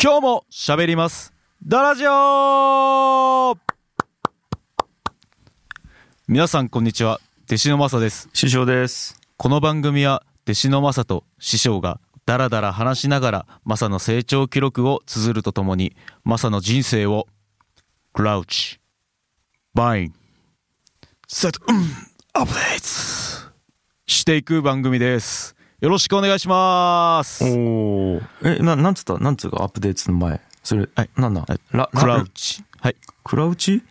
今日も喋ります。ダラジオ。皆さんこんにちは。弟子のマサです。師匠です。この番組は弟子のマサと師匠がダラダラ話しながらマサの成長記録を綴るとともにマサの人生をクラウチバインセットアップデートしていく番組ですよろしくお願いします。おおえななんつった？なんつうか？アップデートの前。それ、はいなん？だはいラクラなウチ。はい。Crouch?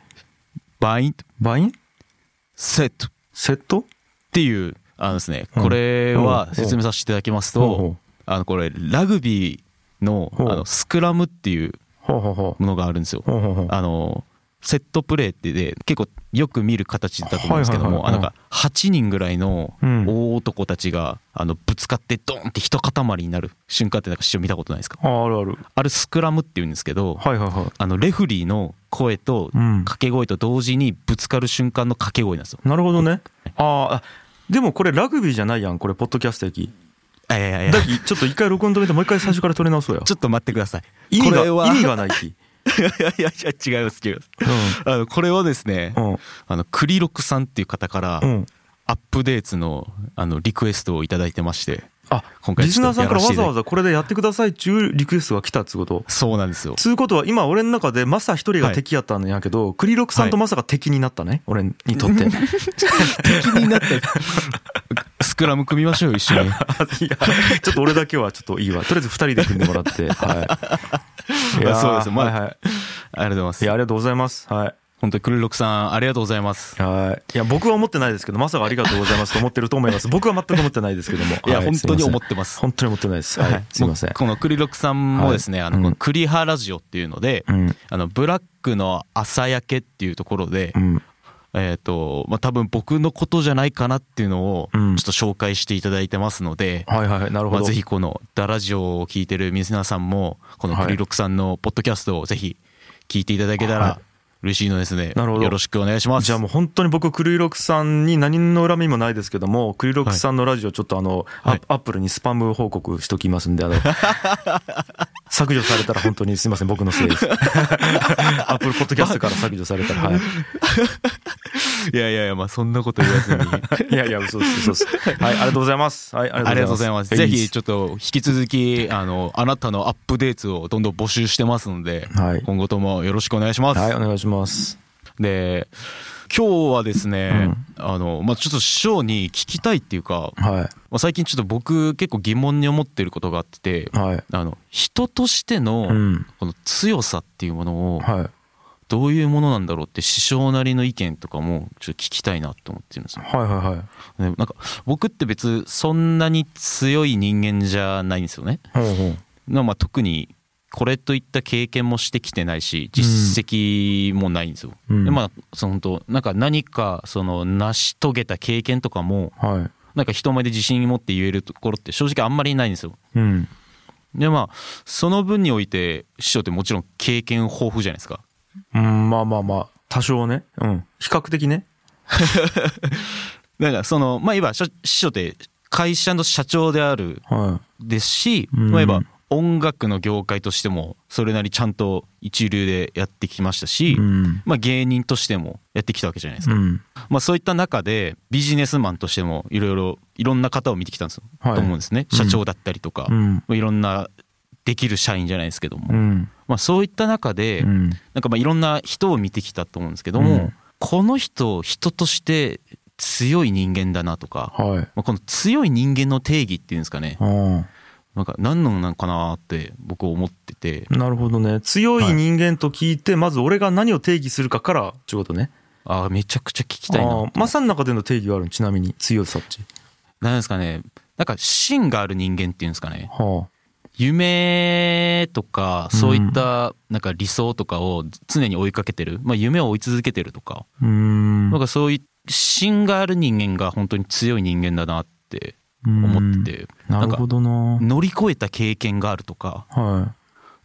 Bind? Bind? Set. っセット？ていうあのですねうん。これはうん。説明させていただきますとあのこれラグビーのあのスクラムっていうものがあるんですよ。あのセットプレーってで結構よく見る形だと思うんですけどはいはいはい。もあなんか8人ぐらいのうん。大男たちがあのぶつかってドンって一塊になる瞬間ってなんか師匠見たことないですか？ああるある。あれスクラムっていうんですけどはいはいはい。あのレフリーの声とうん。掛け声と同時にぶつかる瞬間の掛け声なんですよ。なるほどね。あでもこれラグビーじゃないやんこれポッドキャスト駅。いやいやいや。だきちょっと一回録音止めてもう一回最初から撮り直そうや。ちょっと待ってください。意味がこれは意味がないきいやいやいや違います違います。うあのこれはですね、んあのクリロクさんっていう方からアップデートのあのリクエストをいただいてまして、あ今回リスナーさんからわざわざざこれでやってくださいっちゅうリクエストが来たっつうこと？そうなんですよ。つうことは今俺の中でマサ一人が敵やったんやけど、クリロクさんとマサが敵になったね、俺にとって。い 敵になってスクラム組みましょうよ一緒に。や、ちょっと俺だけはちょっといいわ。とりあえず二人で組んでもらって。はい。いやーそうですまあはいはい。ありがとうございます。いや、ありがとうございます。はい。本当にクリロクさんありがとうございます。はい。いや、僕は思ってないですけど、マサがありがとうございますと思ってると思います。僕は全く思ってないですけども。いや、は本当に思すってます。本当に思ってないです。はい。すいません。このクリロクさんもですね、あの、クリハラジオっていうので、うん。あの、ブラックの朝焼けっていうところで、うん。えっ、と、まあ、多分僕のことじゃないかなっていうのを、ちうんょっと紹介していただいてますので、はいはいはい。なるほまあ、ど。ぜひこのダラジオを聞いてる皆さんも、このクリロクさんのポッドキャストをぜひ聞いていただけたはら嬉しいのですね。なるほどよろしくお願いします。じゃあもう本当に僕クリロクさんに何の恨みもないですけどもクリロクさんのラジオちょっとあの、アはいアップルにスパム報告しときますんであの 削除されたら本当にすいません僕のせいです アップルポッドキャストから削除されたらはいいやいやいや、まあそんなこと言わずに。いやいや嘘です嘘です。はいありがとうございます。はいあありがとうございます。ぜひちょょっと引き続き、あの、あなたのアップデートをどんどん募集してますので、はい。今後ともよろしくお願いします。はいお願いします。で、今日はですね、あの、まあちょっと師匠に聞きたいっていうか、はまあ、最近ちょっと僕結構疑問に思ってることがあってい、はい。あの、人としてのうん。この強さっていうものをはいどういうものなんだろうって師匠なりの意見とかもちょっと聞きたいなと思ってるんですよ。はいはいはいねなんか僕って別そんなに強い人間じゃないんですよね。ほうほうなまあ特にこれといった経験もしてきてないし実績もないんですよ。うんでまあその本当なんか何かその成し遂げた経験とかもはいなんか人前で自信持って言えるところって正直あんまりないんですよ。うんでまあその分において師匠ってもちろん経験豊富じゃないですか。うんまあまあまあ多少ね。うん。比較的ね。だからそのまあいわば師匠って会社の社長であるはですし、うん。まあ、いわば音楽の業界としてもそれなりちゃんと一流でやってきましたし、いうん。まあ、芸人としてもやってきたわけじゃないですか、うん。まあ、そういった中でビジネスマンとしてもいろいろいろんな方を見てきたんですよ、はい。と思うんですね。社長だったりとか、うん。まあいろんなできる社員じゃないですけども、うん。まあ、そういった中で、うん。なんかまあいろんな人を見てきたと思うんですけども、うん。この人人として強い人間だなとか、はい。まあ、この強い人間の定義っていうんですかね。あなんか何のなのかなって僕思ってて。あなるほどね。強い人間と聞いてまず俺が何を定義するかからちゅうことね。ああめちゃくちゃ聞きたいな。ああマサの中での定義があるちなみに強さっち。何ですかね。なんか芯がある人間っていうんですかね。は夢とかそういったなんか理想とかを常に追いかけてる、まあ、夢を追い続けてるとか。ん。なんかそういう芯がある人間が本当に強い人間だなって思ってて。なるほどな。乗り越えた経験があるとか。は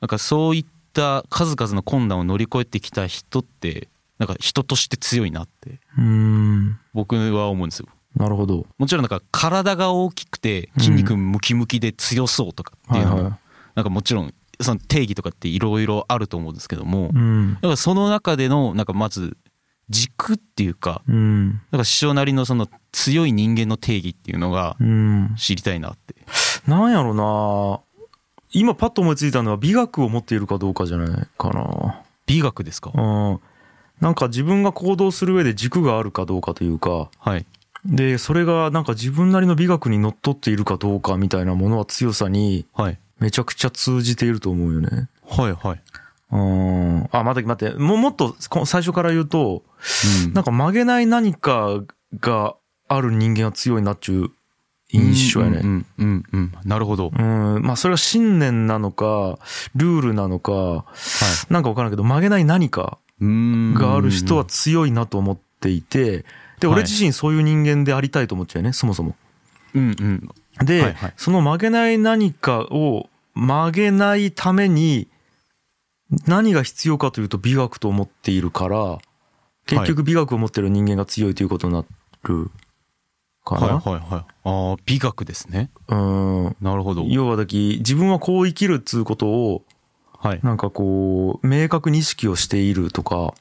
なんかそういった数々の困難を乗り越えてきた人ってなんか人として強いなって僕は思うんですよなるほど。もちろんなんか体が大きくて筋肉ムキムキで強そうとかっていうのも、はなんかもちろんその定義とかっていろいろあると思うんですけども、うん。だからその中でのなんかまず軸っていうかうん。なんか師匠なりのその強い人間の定義っていうのがうん。知りたいなって。なんやろな。今パッと思いついたのは美学を持っているかどうかじゃないかな。美学ですか？うん。なんか自分が行動する上で軸があるかどうかというかはいでそれがなんか自分なりの美学にのっとっているかどうかみたいなものは強さにはい。めちゃくちゃ通じていると思うよね。はいはい。うん。あ待って待って。もうもっとこ最初から言うとうん。なんか曲げない何かがある人間は強いなっちゅう印象やね。うんうんうんうんなるほど。うん、まあそれが信念なのか、ルールなのか、なんかわからんけど曲げない何かがある人は強いなと思っていて、で、はい。俺自身そういう人間でありたいと思っちゃうよね、そもそも。うんうん。で、はいはい。その曲げない何かを曲げないために何が必要かというと美学と思っているから、結局美学を持ってる人間が強いということになるかな。はいはいはい。ああ美学ですね。うん。なるほど。要はだき、自分はこう生きるっつうことを、はい。なんかこう、明確に意識をしているとか、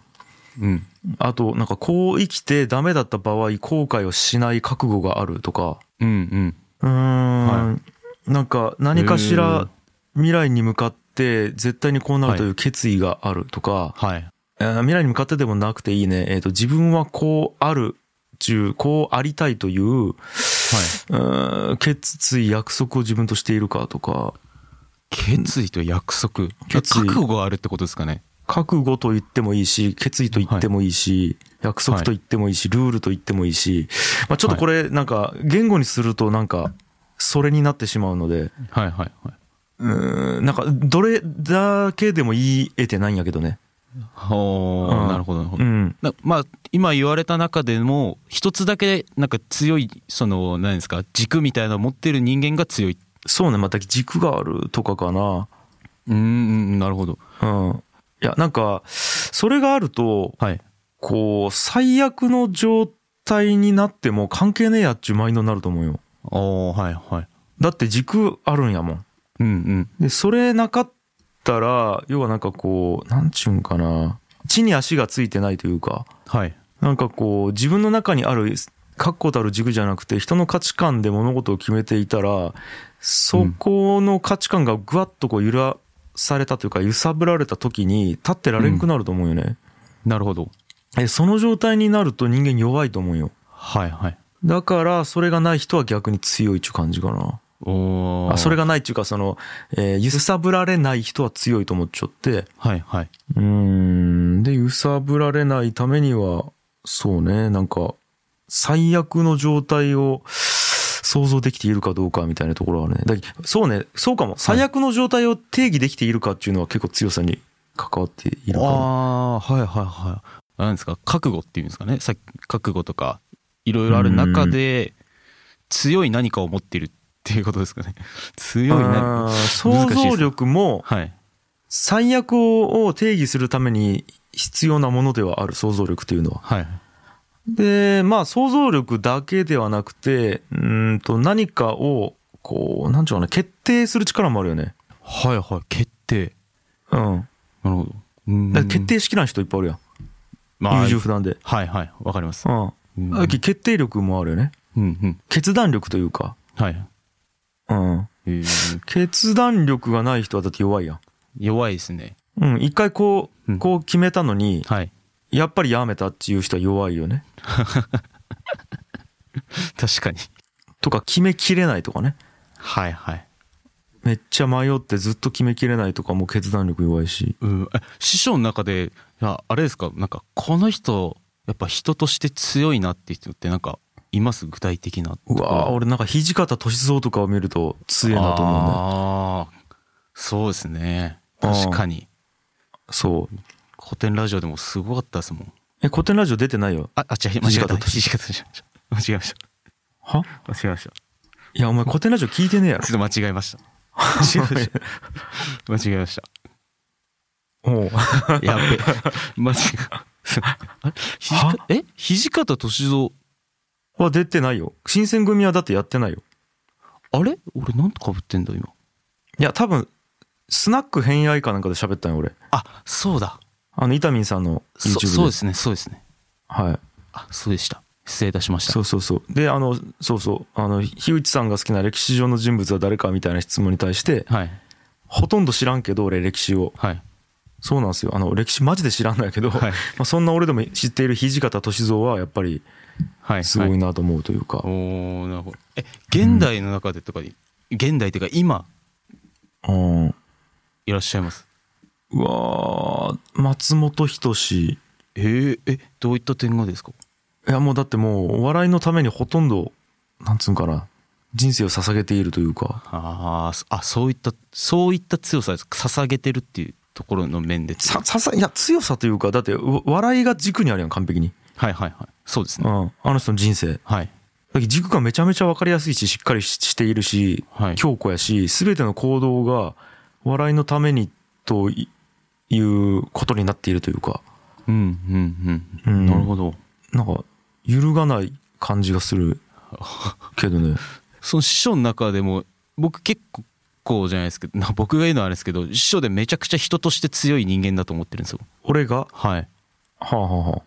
うんあと、なんかこう生きてダメだった場合、後悔をしない覚悟があるとか、うんうん。うーん、はなんか何かしら未来に向かって絶対にこうなるという決意があるとか、はい。えー未来に向かってでもなくていいね、えっ、と、自分はこうある、中、こうありたいという、はい。決意、約束を自分としているかとか、決意と約束。覚悟があるってことですかね覚悟と言ってもいいし、決意と言ってもいいし、約束と言ってもいいし、ルールと言ってもいいし、まあちょっとこれなんか言語にするとなんかそれになってしまうので、はいはいはいうーん、なんかどれだけでも言い得てないんやけどね。ほうんーなるほどなるほどうん。なまあ今言われた中でも一つだけなんか強いその何ですか軸みたいなのを持ってる人間が強いそうね、また軸があるとかかな。うーんなるほどうん。いや、なんか、それがあると、はいこう、最悪の状態になっても関係ねえやっちゅうマインドになると思うよ。おーはいはいだって軸あるんやもん。うんうんで、それなかったら、要はなんかこう、なんちゅうんかな。地に足がついてないというか、はいなんかこう、自分の中にある、確固たる軸じゃなくて、人の価値観で物事を決めていたら、そこの価値観がぐわっとこう揺らされたというか、揺さぶられた時に、立ってられんくなると思うよね。なるほどえその状態になると人間弱いと思うよ。はいはいだから、それがない人は逆に強いっちゅう感じかな。あそれがないっていうか、その、えー揺さぶられない人は強いと思っちゃって、はいはいうーん。で、揺さぶられないためには、そうね、なんか、最悪の状態を想像できているかどうかみたいなところはね。だそうね、そうかも。最悪の状態を定義できているかっていうのは結構強さに関わっているかな。ああはいはいはい。なんですか？覚悟っていうんですかね？さっき覚悟とかいろいろある中で強い何かを持っているっていうことですかね？強い何あー想像力もはい。最悪を定義するために必要なものではある、想像力というのは。はいで、まあ想像力だけではなくて、うーんと何かを、こう、なんちゅうかな、決定する力もあるよね。はいはい決定うん。なるほどだ決定式な人いっぱいあるやん。まあ優柔不断で。はいはいわかりますうん。うん決定力もあるよね。うんうん決断力というか。はいうん。えー決断力がない人はだって弱いやん。弱いですねうん。一回こう、うんこう決めたのに、はいやっぱりやめたっていう人は弱いよね。確かにとか決めきれないとかね。はいはいめっちゃ迷ってずっと決めきれないとかも決断力弱いし。うんえ師匠の中でいやあれですか？なんかこの人やっぱ人として強いなって人ってなんかいます？具体的なうわー俺なんか土方歳三とかを見ると強えなと思うんだよ。ああそうですね確かにそう。古典ラジオでもすごかったですもん。え、古典ラジオ出てないよ。ああ違う間違えた。土方土方間違えました。は？間違えました。いや、お前古典ラジオ聞いてねえやろ。ちょっと間違えました。間 違えました間違えました。おう。やべえ。間違ええ？土方歳三は出てないよ。新選組はだってやってないよ。あれ？俺なんとかぶってんだ今。いや、多分、スナック偏愛かなんかで喋ったんよ俺。あそうだあの伊丹さんの YouTube で。そそうですねそうですね。はい。あそうでした。失礼いたしました。そうそうそう。であのそうそう。あの樋口さんが好きな歴史上の人物は誰かみたいな質問に対してはい。ほとんど知らんけど俺歴史を。はい。そうなんですよ。あの歴史マジで知らんないけど、はい。まあ、そんな俺でも知っている土方歳三はやっぱりはいすごはいなと思うというか、おおなるほど。え現代の中でとかに、現代っていうか今うん。いらっしゃいます？うわー松本人志。えー、えどういった点がですか？いやもうだってもうお笑いのためにほとんどなんつうんかな人生を捧げているというか。ああそういったそういった強さです捧げてるっていうところの面でさささいや強さというかだってわ笑いが軸にあるやん完璧に、はいはいはい。そうですね。うん、あの人の人生。はい。軸がめちゃめちゃ分かりやすいししっかりししているしはい。強固やし全ての行動が笑いのためにといいうことになっているというか。うんうんううん。んなるほど。なんか揺るがない感じがする けどね。その師匠の中でも僕結構じゃないですけどな 僕が言うのはあれですけど師匠でめちゃくちゃ人として強い人間だと思ってるんですよ。俺が？ははいあ、はあはあ、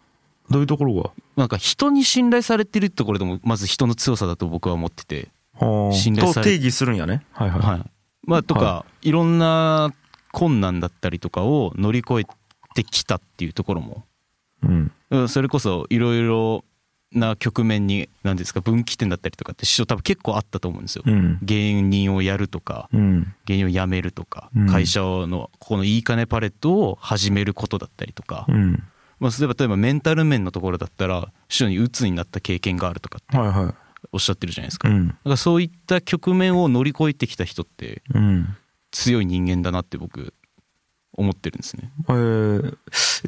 どういうところが？なんか人に信頼されてるってところでもまず人の強さだと僕は思ってて。はあ。信頼されと定義するんやね。はいはい、はい。まあとか、、はいろんな困難だったりとかを乗り越えてきたっていうところも。うん。うんそれこそいろいろな局面に何ですか分岐点だったりとかって師匠多分結構あったと思うんですよ。うん。芸人をやるとかうん。芸人を辞めるとか、うん。会社のここのいい金パレットを始めることだったりとか、うん。まあ、例えば例えばメンタル面のところだったら師匠に鬱になった経験があるとかってはいはおっしゃってるじゃないですいか,、だうん。からそういった局面を乗り越えてきた人ってうん強い人間だなって僕思ってるんですね。えー、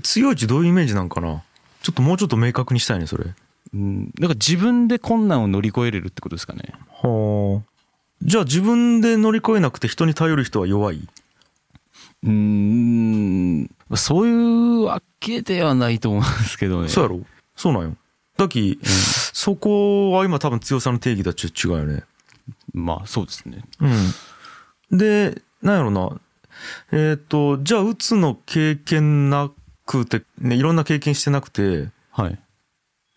強いってどういうイメージなんかな？ちょっともうちょっと明確にしたいねそれ。うん。なんか自分で困難を乗り越えれるってことですかね。はあ。じゃあ自分で乗り越えなくて人に頼る人は弱い？うーん。そういうわけではないと思うんですけどね。そうやろ？そうなんよ。だき、そこは今多分強さの定義とはちょっと違うよね。まあそうですね。うん。でなんやろな。えっ、とじゃあうつの経験なくて、ね、いろんな経験してなくてっはい。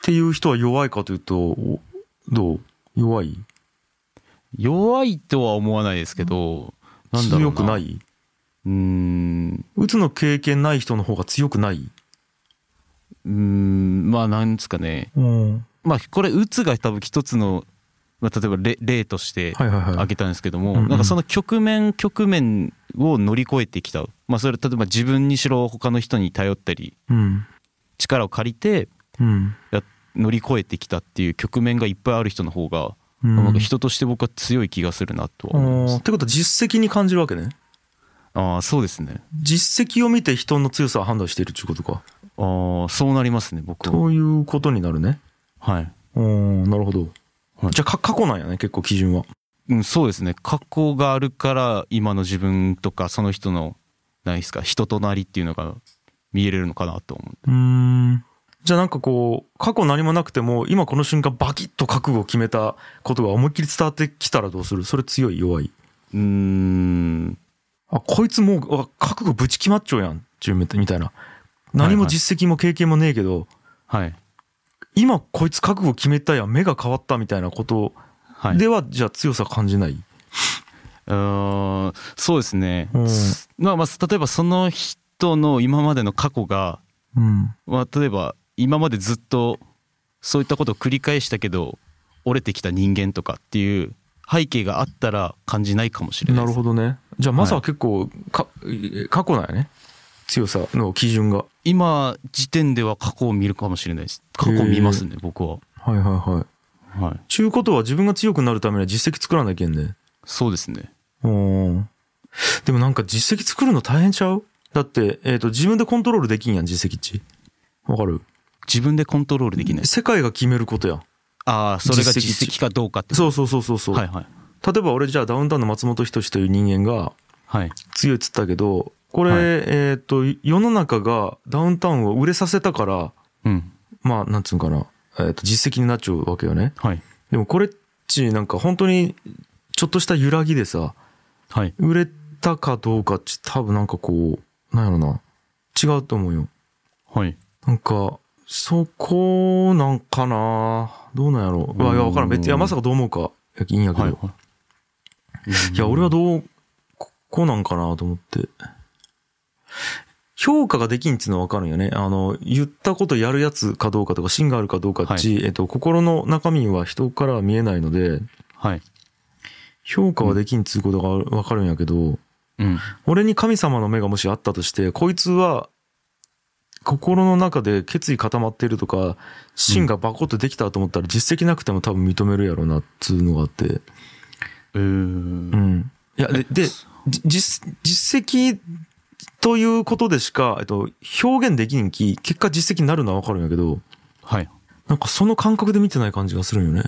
ていう人は弱いかというとおどう？弱い？弱いとは思わないですけどなんだろうな。強くない？うーん。うつの経験ない人の方が強くない？うーんまあなんですかね。うん。まあこれうつが多分一つの、まあ、例えば例例として挙げたんですけども、なんかその局面局面を乗り越えてきた、まあ、それ例えば自分にしろ他の人に頼ったりうん。力を借りてうん。や乗り越えてきたっていう局面がいっぱいある人の方が、うん。なんか人として僕は強い気がするなとは思います。ってことは実績に感じるわけね。ああそうですね。実績を見て人の強さを判断しているっていうことか。ああそうなりますね僕は。ということになるね。はい、うんなるほど、はい。じゃあか過去なんやね結構基準は。うん、そうですね。過去があるから今の自分とかその人の何ですか人となりっていうのが見えれるのかなと思ううん。じゃあなんかこう過去何もなくても今この瞬間バキッと覚悟を決めたことが思いっきり伝わってきたらどうする？それ強い弱い？うーん。あこいつもうあ覚悟ぶち決まっちゃうやん自分みたいな。何も実績も経験もねえけど、はい今こいつ覚悟決めたやん目が変わったみたいなことはい。ではじゃあ強さ感じない、うそうですね、うん。まあまあ例えばその人の今までの過去が、うん、まあ、例えば今までずっとそういったことを繰り返したけど折れてきた人間とかっていう背景があったら感じないかもしれないなるほどね。じゃあマサは結構か、過去なんやね。強さの基準が今時点では過去を見るかもしれないです。過去を見ますね僕は。はいはいはい。はい。ちゅうことは自分が強くなるためには実績作らなきゃいけんね。そうですね。うんでもなんか実績作るの大変ちゃう？だって、えっ、と、自分でコントロールできんやん、実績っち。わかる？自分でコントロールできない。世界が決めることや。ん。ああそれが実績実績かどうかってそうそうそうそうそう。はいはい。例えば俺じゃあダウンタウンの松本人志という人間がはい。強いっつったけど、これ、はいえっ、と、世の中がダウンタウンを売れさせたから、うんまあ、なんつうんかな、えっ、と、実績になっちゃうわけよね。はいでもこれっちなんか本当に、ちょっとした揺らぎでさ、はい売れたかどうかっち多分なんかこう、なんやろな。違うと思うよ。はい。なんか、そこなんかなどうなんやろう。うわ、いや、わからん。別に、いや、まさかどう思うか、いいんやけど。はいい、はい。や、俺はどう、ここうなんかなと思って。評価ができんっていうのはわかるんよね。あの、言ったことやるやつかどうかとか、芯があるかどうかっち、えっと、心の中身は人からは見えないので、はい。評価はできんっつうことがわかるんやけど、うん。俺に神様の目がもしあったとして、こいつは、心の中で決意固まってるとか、芯がバコッとできたと思ったら実績なくても多分認めるやろうなっつうのがあって。えーうん。いや、で、で、じ実、実績ということでしか、えっと、表現できんき、結果実績になるのはわかるんやけど、はい。なんかその感覚で見てない感じがするんよね。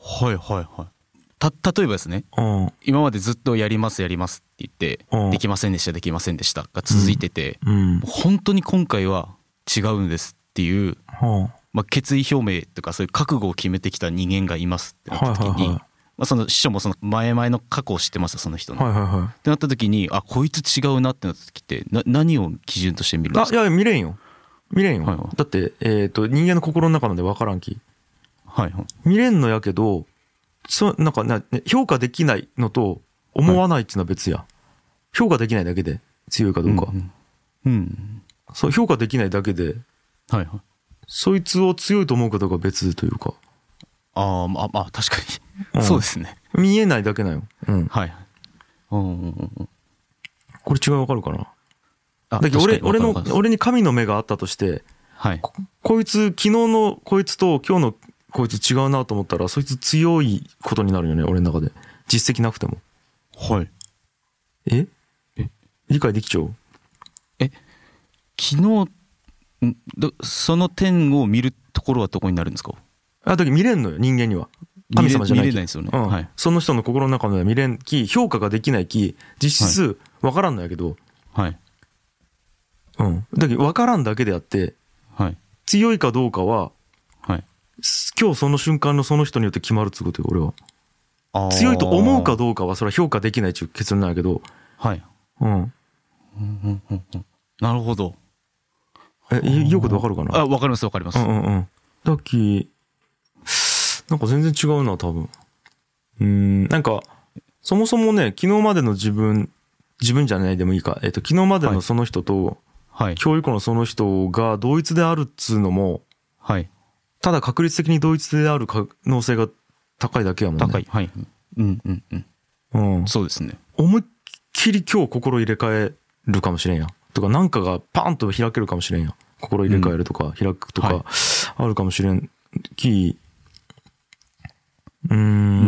はいはいはい。た、例えばですね、うん。今までずっとやりますやりますって言って、うんできませんでしたできませんでしたが続いてて、うん。本当に今回は違うんですっていう、はまあ、決意表明とかそういう覚悟を決めてきた人間がいますってあ、なった時に、はいはいはまあ、その師匠もその前々の過去を知ってますよその人い。の。はいはいはってなった時にあこいつ違うなってなった時ってな何を基準として見るんでい。あ、すかいや、見れんよ。見れんよ。はいはいだって、えっ、と、人間の心の中なんでわからんき。はいはい見れんのやけど、そう、なんかな、ね評価できないのと思わないっていうのは別や。評価できないだけで強いかどうか。うん、うんそう、評価できないだけで、はいはいそいつを強いと思うかどうかは別というか。ああまあまあ確かに、うん。そうですね。見えないだけなんよ。うん。はい。はいうんうんうん。うんこれ違いわかるかな？あだけど俺、俺の俺に神の目があったとして、はい。ここいつ、昨日のこいつと今日のこいつ違うなと思ったら、そいつ強いことになるよね、俺の中で。実績なくても。はい。え？え？理解できちゃう？昨日その点を見るところはどこになるんですか？あ、だけど見れんのよ、人間には。神様じゃない見れないですよね、うん。はい。その人の心の中では見れんき、評価ができないき、実質わからんのやけど、はい。うん。だけどわからんだけであって、はい。強いかどうかは、はい。す今日その瞬間のその人によって決まるっつうことよ、俺は。強いと思うかどうかは、それは評価できないっていう結論なんやけど、はい。うん。うんうんうんうんなるほど。え、い言うことわかるかな？あわかりますわかります、うんうんうん。だっき、なんか全然違うな、多分。うーん、なんか、そもそもね、昨日までの自分、自分じゃないでもいいか、えっと、昨日までのその人と、はい。教育のその人が同一であるっつうのも、はい。ただ確率的に同一である可能性が高いだけやもんね。高い。はい。うんうんうん。うん。そうですね。思いっきり今日心入れ替えるかもしれんや。ん。とか、なんかがパンと開けるかもしれんや。ん。心入れ替えるとか、開くとはい。か、あるかもしれん。き、うーん。う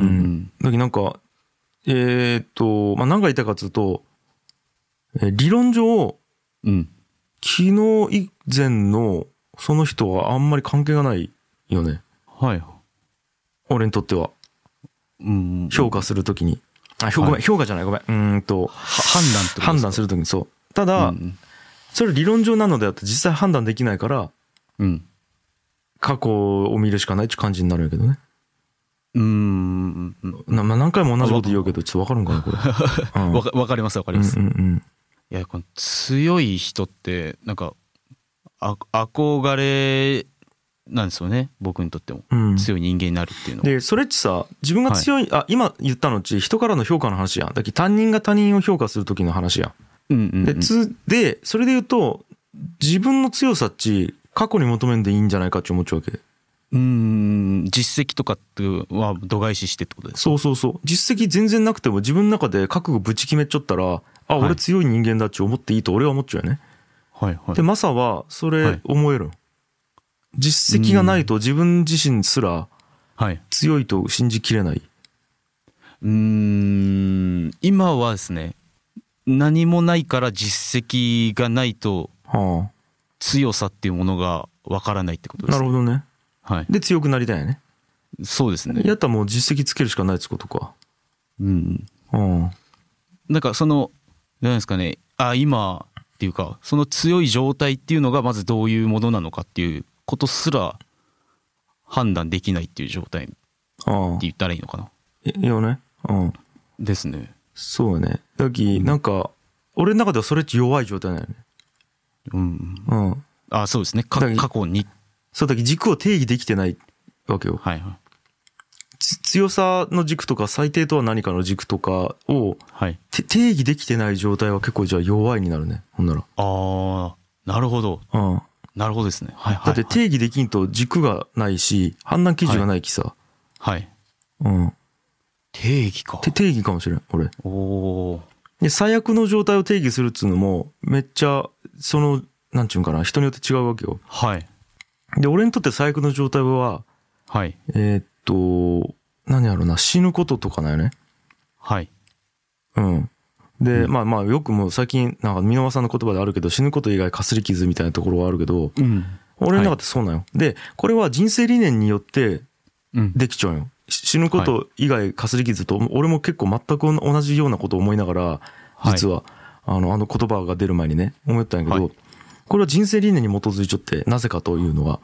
んだけどなんか、えーっと、まあ、何が言いたいかというと、えー理論上、うん昨日以前のその人はあんまり関係がないよね。はい俺にとっては。うん評価するときに。あ、評価、ごめん、評価じゃない、ごめん。うーんと、は判断って判断するときにそう。ただ、うんそれ理論上なのであって実際判断できないから、うん過去を見るしかないって感じになるんやけどね。うんうんなまあ、何回も同じこと言うけど、ちょっとわかるんかな、これ。うんわかわかりますわかります、うんうんいやこの強い人ってなんかあ憧れなんですよね僕にとってもうん。うん。強い人間になるっていうのは、で、それっちさ、自分が強い、あ、今言ったのうち、人からの評価の話やん。だけど他人が他人を評価する時の話やうんうんん。で、つ、で、それで言うと、自分の強さっち、過去に求めんでいいんじゃないかって思っちゃうわけ。うん実績とかっては度外視してってことですそうそうそう。実績全然なくても自分の中で覚悟ぶち決めちゃったら、あ、俺強い人間だって思っていいと俺は思っちゃうよね。はいはいで、マサはそれ思える。実績がないと自分自身すら強いと信じきれない。うん今はですね何もないから実績がないと強さっていうものがわからないってこと。ですねなるほどね。はいで、強くなりたいよね。そうですねやったらもう実績つけるしかないってことか。うんうん。なんかその何ですかねあ今っていうかその強い状態っていうのがまずどういうものなのかっていうことすら判断できないっていう状態って。言ったらいいのかないいいよね。うん。ですねそうよね。だき、なんか、俺の中ではそれって弱い状態なのよね。うん。うん。あ、そうですね。過去に。そうだけ軸を定義できてないわけよ。はいはい。つ強さの軸とか最低とは何かの軸とかをはい。て定義できてない状態は結構じゃあ弱いになるね。ほんなら。ああ、なるほど。うん。なるほどですね。はいはい、だって定義できんと軸がないし、判断基準がないきさ。はい。うん。定義か。て定義かもしれん、俺。おおで、最悪の状態を定義するっつうのも、めっちゃ、その、なんちゅうんかな、人によって違うわけよ。ー。はい。で、俺にとって最悪の状態は、はい。えーっと、何やろな、死ぬこととかなんよね。はい。うん。で、うんまあまあ、よくもう最近、なんか、箕輪さんの言葉であるけど、死ぬこと以外かすり傷みたいなところはあるけど、うん。俺の中でそうなんよ。で、これは人生理念によってうん。できちゃうよ。し死ぬこと以外かすり傷と、俺も結構全く同じようなことを思いながら、はい実は、あの、あの言葉が出る前にね、思ったんやけど、はいこれは人生理念に基づいちゃって、なぜかというのは、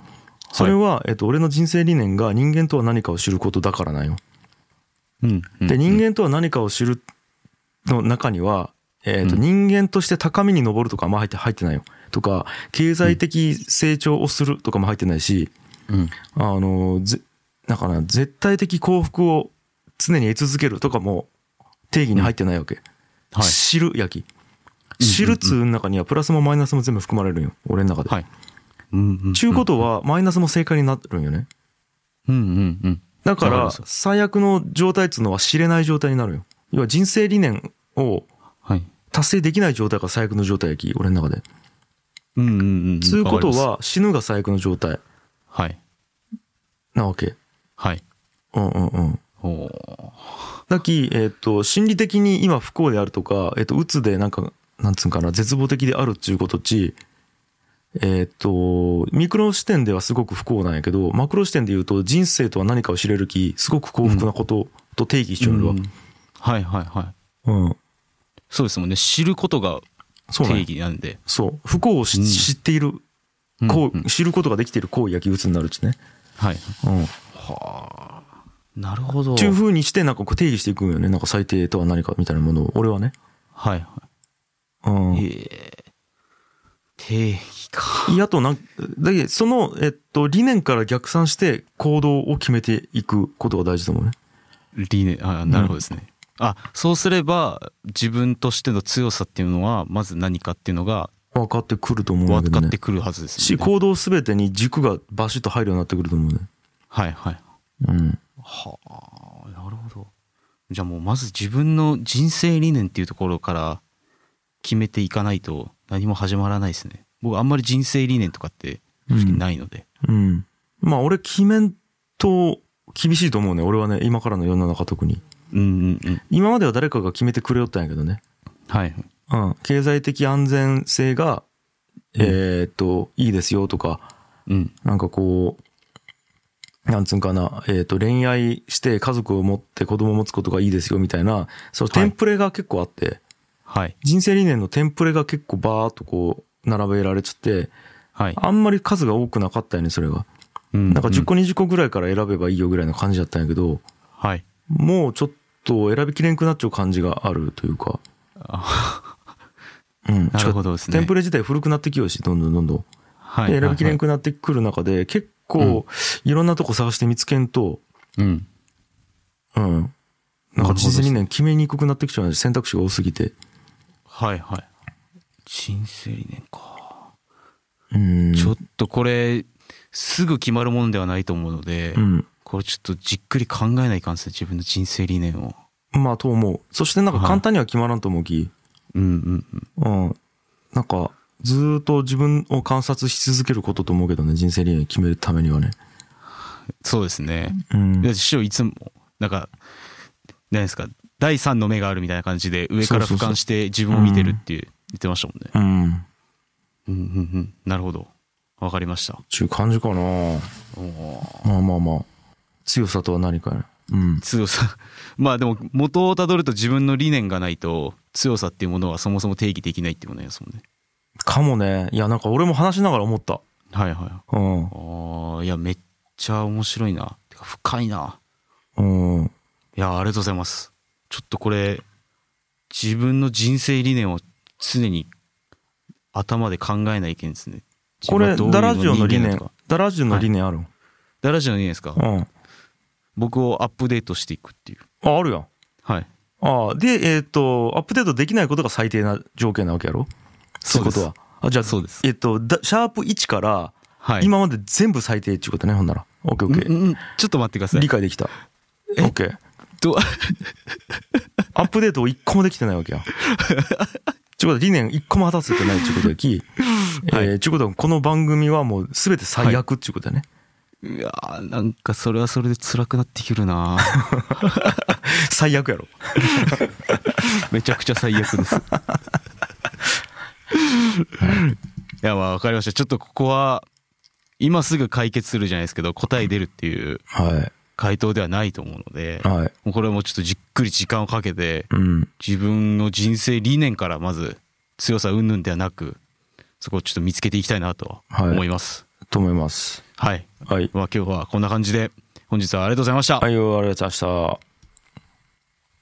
それは、えっと、俺の人生理念が人間とは何かを知ることだからなんよ。うん。うんで、人間とは何かを知るの中には、えっと、うん人間として高みに登るとかあんま入って、入ってないよ。とか、経済的成長をするとかも入ってないし、うん。あの、ぜ、だから、絶対的幸福を常に得続けるとかも定義に入ってないわけ。はい。知る焼き。うん知るっつう中にはプラスもマイナスも全部含まれるんよ。俺の中で。はい。ちゅうことは、マイナスも正解になるんよね。うんうんうん。だから、最悪の状態っつうのは知れない状態になるよ。要は人生理念をはい。達成できない状態が最悪の状態やき、俺の中で。うんうんうん。つうことは、死ぬが最悪の状態はい。なわけ。はい。うんうんうん。おおだき、えっ、と、心理的に今不幸であるとか、えっ、と、鬱でなんか、なんつうんかな、絶望的であるっていうことっち、えっ、と、ミクロ視点ではすごく不幸なんやけど、マクロ視点で言うと人生とは何かを知れるき、すごく幸福なことと定義しちゃうのは。はいはいはい。うん。そうですもんね。知ることが定義なんで。そう。不幸をしうん知っている、うんこううん知ることができている行為やき鬱になるっちね。はい。うん。はあ。なるほど。っていう風にして、なんかこう定義していくんよね。なんか最低とは何かみたいなものを。俺はね。はいはうん。い。ええ定義か。いやとなん、だけどその、えっと、理念から逆算して行動を決めていくことが大事だもんね。理念、あなるほどですね。あ、そうすれば、自分としての強さっていうのは、まず何かっていうのが分かってくると思うんだけどね分かって。くるはずですね。行動すべてに軸がバシッと入るようになってくると思うね。はいはい。うん。はあ、なるほど。じゃあもうまず自分の人生理念っていうところから決めていかないと何も始まらないですね。僕あんまり人生理念とかって正直ないので。うん。まあ俺決めんと厳しいと思うね。俺はね、今からの世の中特に。うんうんうん。今までは誰かが決めてくれよったんやけどね。はい。うん。経済的安全性が、えーっと、いいですよとか、うん。なんかこう、なんつうんかな、えっ、と、恋愛して家族を持って子供を持つことがいいですよみたいな、そのテンプレが結構あって、はい。人生理念のテンプレが結構バーっとこう、並べられちゃって、はい。あんまり数が多くなかったよね、それが。うんなんか10個うん20個ぐらいから選べばいいよぐらいの感じだったんやけど、はい。もうちょっと選びきれんくなっちゃう感じがあるというか、あ うん。なるほどですねテンプレ自体古くなってきようし、どんどんどんどん。はい。で選びきれんはいくなってくる中で、結構、いろんなとこ探して見つけんと、うん。うん。なんか人生理念決めにくくなってきちゃうね選択肢が多すぎて。はいはい。人生理念か。うん。ちょっとこれ、すぐ決まるものではないと思うので、うん。これちょっとじっくり考えないかんですね、自分の人生理念を。まあ、と思う。そしてなんか簡単には決まらんと思うき。うんうんうん。うん。なんか、ずーっと自分を観察し続けることと思うけどね、人生理念決めるためにはね。そうですね。うん。で師匠いつも、なんか、何ですか、第三の目があるみたいな感じで、上から俯瞰して自分を見てるって言ってましたもんね。うん。うんうんうん。なるほど。わかりました。ちゅう感じかなまあまあまあ。強さとは何かや。うん。強さ。まあでも、元をたどると自分の理念がないと、強さっていうものはそもそも定義できないっていうことですもんね。かもね。いや、なんか俺も話しながら思った。はいはい。うん。ああ、いや、めっちゃ面白いな。てか、深いな。うん。いや、ありがとうございます。ちょっとこれ、自分の人生理念を常に頭で考えないけんですね。これ、ダラジオの理念ダラジオの理念あるん、ダラジオの理念ですか？うん。僕をアップデートしていくっていう。あ、あるやん。はい。ああ、で、えっ、と、アップデートできないことが最低な条件なわけやろ？そういうことは。あ、じゃあ、そうですえっ、とだ、シャープ1から、はい。今まで全部最低っていうことね、ほんなら。オッケーオッケー。ちょっと待ってください理。解できた。オッケー。どアップデートを一個もできてないわけや。ちゅうことは理念一個も果たせてないっていうことやき、はいえー、ちゅうことはこの番組はもう全て最悪っていうことやね。いやーなんかそれはそれで辛くなってくるな 最悪やろ。めちゃくちゃ最悪です。いや、まあ、わかりました。ちょっとここは、今すぐ解決するじゃないですけど、答え出るっていうはい。回答ではないと思うので、はい。これはもうちょっとじっくり時間をかけて、うん。自分の人生理念からまず、強さ云々ではなく、そこをちょっと見つけていきたいなとはい思います。と思います。はい。はい。まあ今日はこんな感じで、本日はありがとうございました。はい、ありがとうございました。